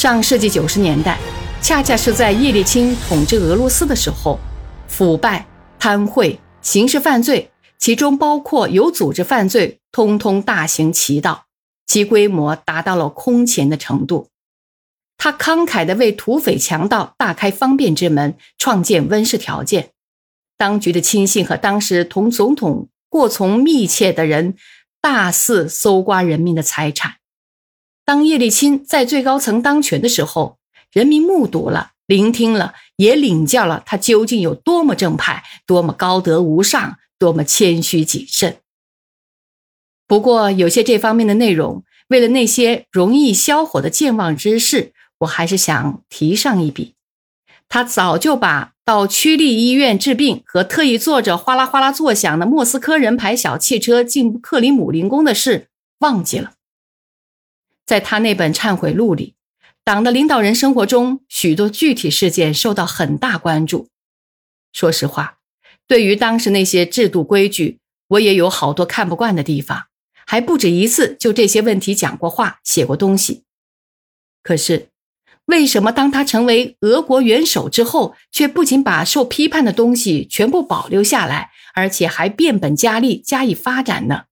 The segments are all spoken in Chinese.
上世纪九十年代，恰恰是在叶利钦统治俄罗斯的时候，腐败、贪贿、刑事犯罪，其中包括有组织犯罪，通通大行其道，其规模达到了空前的程度。他慷慨地为土匪强盗大开方便之门，创建温室条件。当局的亲信和当时同总统过从密切的人，大肆搜刮人民的财产。当叶利钦在最高层当权的时候，人民目睹了、聆听了，也领教了他究竟有多么正派、多么高德无上、多么谦虚谨慎。不过，有些这方面的内容，为了那些容易消火的健忘之事。我还是想提上一笔，他早就把到区立医院治病和特意坐着哗啦哗啦作响的莫斯科人牌小汽车进克里姆林宫的事忘记了。在他那本忏悔录里，党的领导人生活中许多具体事件受到很大关注。说实话，对于当时那些制度规矩，我也有好多看不惯的地方，还不止一次就这些问题讲过话、写过东西。可是。为什么当他成为俄国元首之后，却不仅把受批判的东西全部保留下来，而且还变本加厉加以发展呢？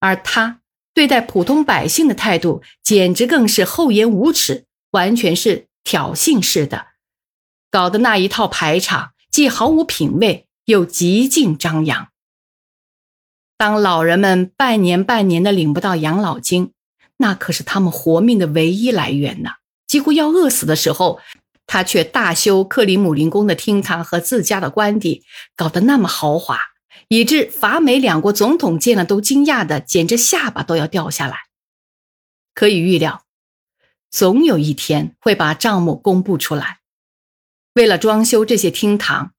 而他对待普通百姓的态度，简直更是厚颜无耻，完全是挑衅式的，搞得那一套排场既毫无品味，又极尽张扬。当老人们半年半年的领不到养老金，那可是他们活命的唯一来源呢。几乎要饿死的时候，他却大修克里姆林宫的厅堂和自家的官邸，搞得那么豪华，以致法美两国总统见了都惊讶的，简直下巴都要掉下来。可以预料，总有一天会把账目公布出来。为了装修这些厅堂，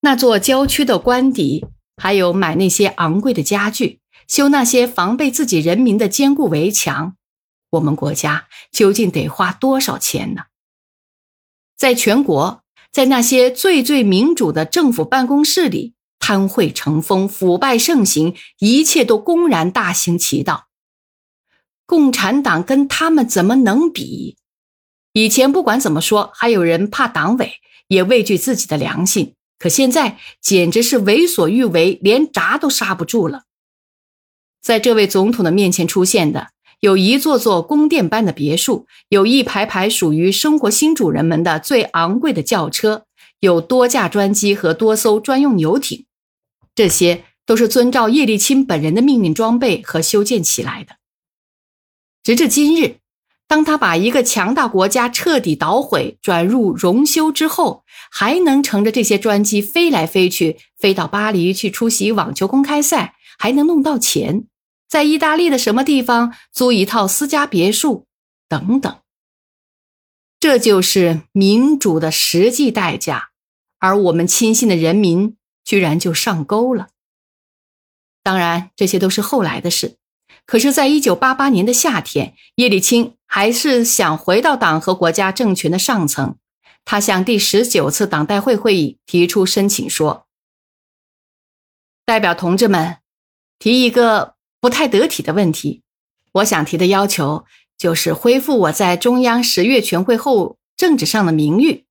那座郊区的官邸，还有买那些昂贵的家具，修那些防备自己人民的坚固围墙。我们国家究竟得花多少钱呢？在全国，在那些最最民主的政府办公室里，贪贿成风，腐败盛行，一切都公然大行其道。共产党跟他们怎么能比？以前不管怎么说，还有人怕党委，也畏惧自己的良心。可现在简直是为所欲为，连闸都刹不住了。在这位总统的面前出现的。有一座座宫殿般的别墅，有一排排属于生活新主人们的最昂贵的轿车，有多架专机和多艘专用游艇，这些都是遵照叶利钦本人的命令装备和修建起来的。直至今日，当他把一个强大国家彻底捣毁、转入荣休之后，还能乘着这些专机飞来飞去，飞到巴黎去出席网球公开赛，还能弄到钱。在意大利的什么地方租一套私家别墅，等等，这就是民主的实际代价，而我们亲信的人民居然就上钩了。当然，这些都是后来的事。可是，在一九八八年的夏天，叶利钦还是想回到党和国家政权的上层。他向第十九次党代会会议提出申请说：“代表同志们，提一个。”不太得体的问题，我想提的要求就是恢复我在中央十月全会后政治上的名誉。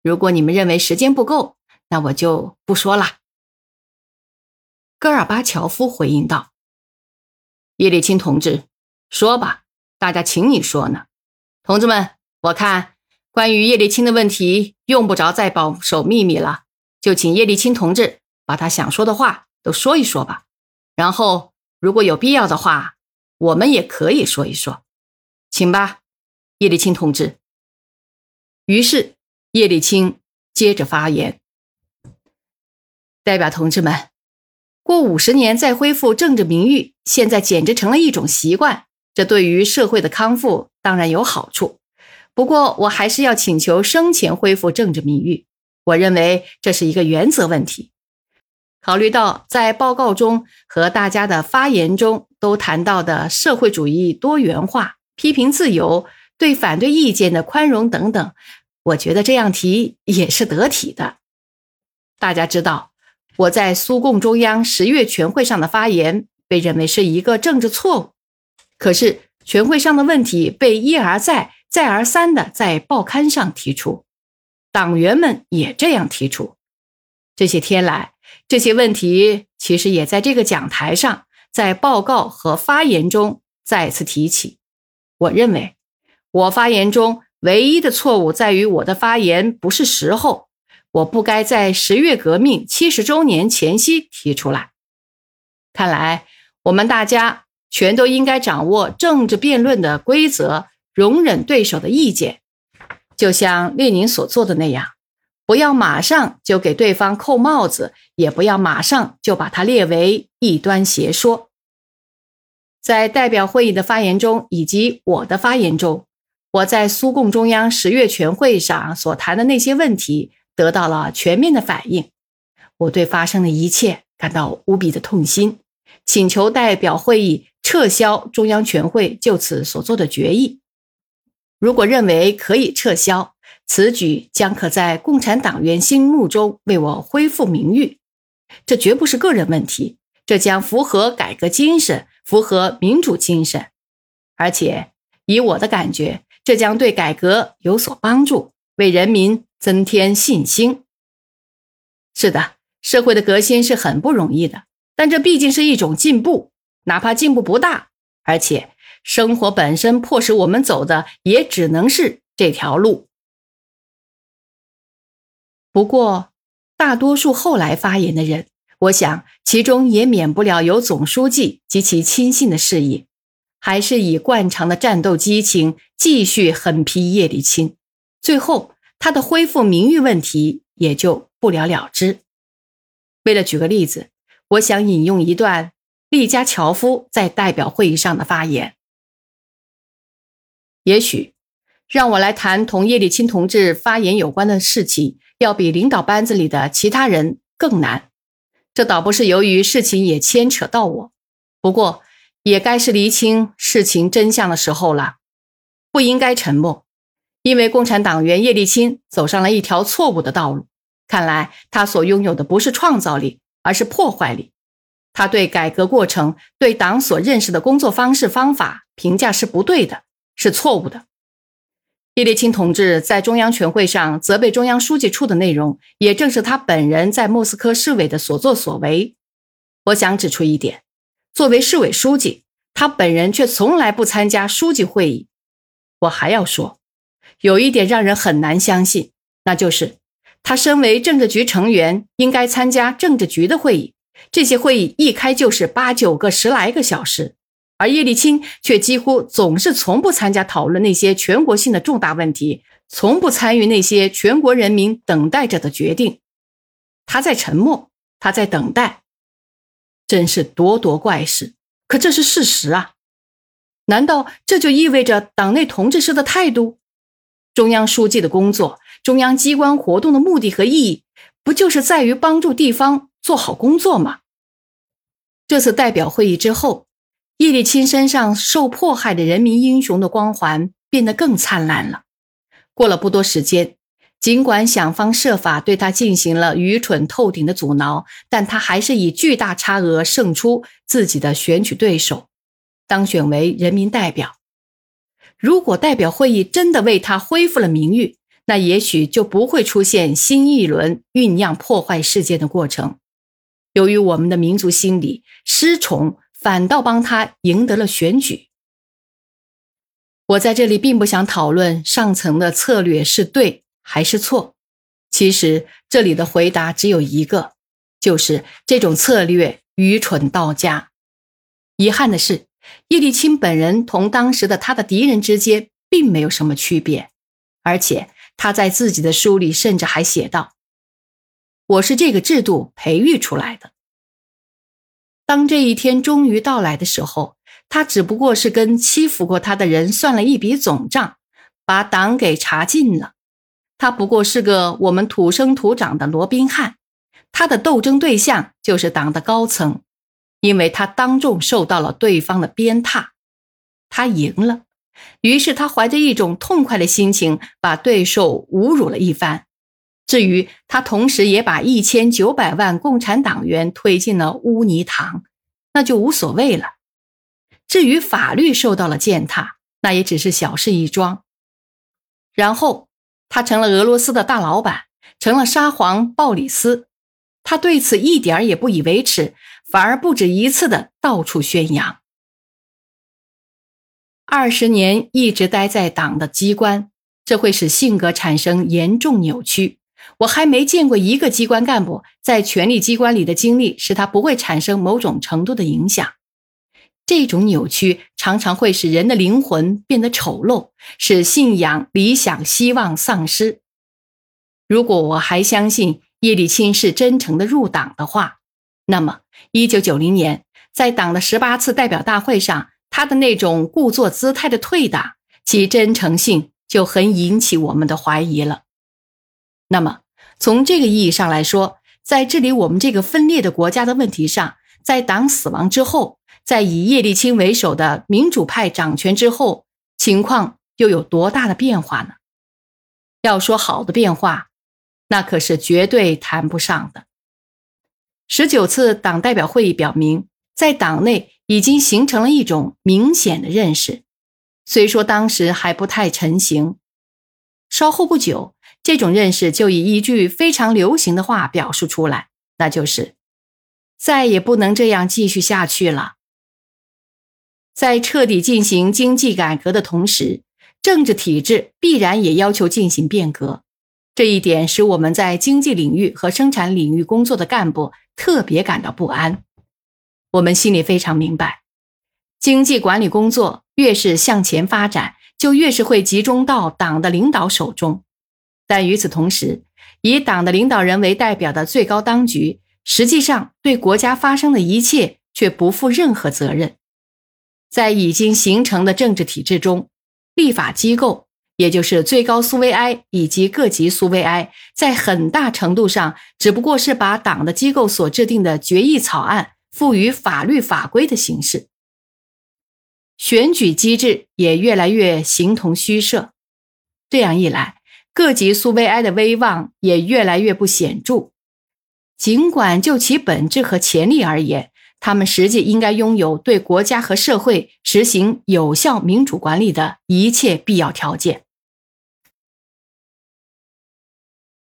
如果你们认为时间不够，那我就不说了。戈尔巴乔夫回应道：“叶利钦同志，说吧，大家请你说呢。同志们，我看关于叶利钦的问题用不着再保守秘密了，就请叶利钦同志把他想说的话都说一说吧，然后。”如果有必要的话，我们也可以说一说，请吧，叶利钦同志。于是叶利钦接着发言：“代表同志们，过五十年再恢复政治名誉，现在简直成了一种习惯。这对于社会的康复当然有好处，不过我还是要请求生前恢复政治名誉。我认为这是一个原则问题。”考虑到在报告中和大家的发言中都谈到的社会主义多元化、批评自由、对反对意见的宽容等等，我觉得这样提也是得体的。大家知道，我在苏共中央十月全会上的发言被认为是一个政治错误，可是全会上的问题被一而再、再而三的在报刊上提出，党员们也这样提出。这些天来，这些问题其实也在这个讲台上，在报告和发言中再次提起。我认为，我发言中唯一的错误在于我的发言不是时候，我不该在十月革命七十周年前夕提出来。看来，我们大家全都应该掌握政治辩论的规则，容忍对手的意见，就像列宁所做的那样，不要马上就给对方扣帽子，也不要马上就把它列为异端邪说。在代表会议的发言中，以及我的发言中，我在苏共中央十月全会上所谈的那些问题得到了全面的反应。我对发生的一切感到无比的痛心，请求代表会议撤销中央全会就此所做的决议。如果认为可以撤销，此举将可在共产党员心目中为我恢复名誉。这绝不是个人问题，这将符合改革精神。符合民主精神，而且以我的感觉，这将对改革有所帮助，为人民增添信心。是的，社会的革新是很不容易的，但这毕竟是一种进步，哪怕进步不大。而且，生活本身迫使我们走的也只能是这条路。不过，大多数后来发言的人。我想，其中也免不了有总书记及其亲信的示意，还是以惯常的战斗激情继续狠批叶利钦，最后他的恢复名誉问题也就不了了之。为了举个例子，我想引用一段利加乔夫在代表会议上的发言。也许，让我来谈同叶利钦同志发言有关的事情，要比领导班子里的其他人更难。这倒不是由于事情也牵扯到我，不过也该是厘清事情真相的时候了。不应该沉默，因为共产党员叶利钦走上了一条错误的道路。看来他所拥有的不是创造力，而是破坏力。他对改革过程、对党所认识的工作方式方法评价是不对的，是错误的。叶利钦同志在中央全会上责备中央书记处的内容，也正是他本人在莫斯科市委的所作所为。我想指出一点：作为市委书记，他本人却从来不参加书记会议。我还要说，有一点让人很难相信，那就是他身为政治局成员，应该参加政治局的会议，这些会议一开就是八九个、十来个小时。而叶利钦却几乎总是从不参加讨论那些全国性的重大问题，从不参与那些全国人民等待着的决定。他在沉默，他在等待，真是咄咄怪事。可这是事实啊！难道这就意味着党内同志式的态度？中央书记的工作，中央机关活动的目的和意义，不就是在于帮助地方做好工作吗？这次代表会议之后。叶利钦身上受迫害的人民英雄的光环变得更灿烂了。过了不多时间，尽管想方设法对他进行了愚蠢透顶的阻挠，但他还是以巨大差额胜出自己的选举对手，当选为人民代表。如果代表会议真的为他恢复了名誉，那也许就不会出现新一轮酝酿破坏事件的过程。由于我们的民族心理失宠。反倒帮他赢得了选举。我在这里并不想讨论上层的策略是对还是错，其实这里的回答只有一个，就是这种策略愚蠢到家。遗憾的是，叶利钦本人同当时的他的敌人之间并没有什么区别，而且他在自己的书里甚至还写道：“我是这个制度培育出来的。”当这一天终于到来的时候，他只不过是跟欺负过他的人算了一笔总账，把党给查尽了。他不过是个我们土生土长的罗宾汉，他的斗争对象就是党的高层，因为他当众受到了对方的鞭挞，他赢了，于是他怀着一种痛快的心情，把对手侮辱了一番。至于他，同时也把一千九百万共产党员推进了污泥塘，那就无所谓了。至于法律受到了践踏，那也只是小事一桩。然后他成了俄罗斯的大老板，成了沙皇鲍里斯。他对此一点也不以为耻，反而不止一次的到处宣扬。二十年一直待在党的机关，这会使性格产生严重扭曲。我还没见过一个机关干部在权力机关里的经历使他不会产生某种程度的影响。这种扭曲常常会使人的灵魂变得丑陋，使信仰、理想、希望丧失。如果我还相信叶利钦是真诚的入党的话，那么一九九零年在党的十八次代表大会上，他的那种故作姿态的退党，其真诚性就很引起我们的怀疑了。那么，从这个意义上来说，在治理我们这个分裂的国家的问题上，在党死亡之后，在以叶利钦为首的民主派掌权之后，情况又有多大的变化呢？要说好的变化，那可是绝对谈不上的。十九次党代表会议表明，在党内已经形成了一种明显的认识，虽说当时还不太成型，稍后不久。这种认识就以一句非常流行的话表述出来，那就是再也不能这样继续下去了。在彻底进行经济改革的同时，政治体制必然也要求进行变革。这一点使我们在经济领域和生产领域工作的干部特别感到不安。我们心里非常明白，经济管理工作越是向前发展，就越是会集中到党的领导手中。但与此同时，以党的领导人为代表的最高当局，实际上对国家发生的一切却不负任何责任。在已经形成的政治体制中，立法机构，也就是最高苏维埃以及各级苏维埃，在很大程度上只不过是把党的机构所制定的决议草案赋予法律法规的形式。选举机制也越来越形同虚设。这样一来，各级苏维埃的威望也越来越不显著，尽管就其本质和潜力而言，他们实际应该拥有对国家和社会实行有效民主管理的一切必要条件。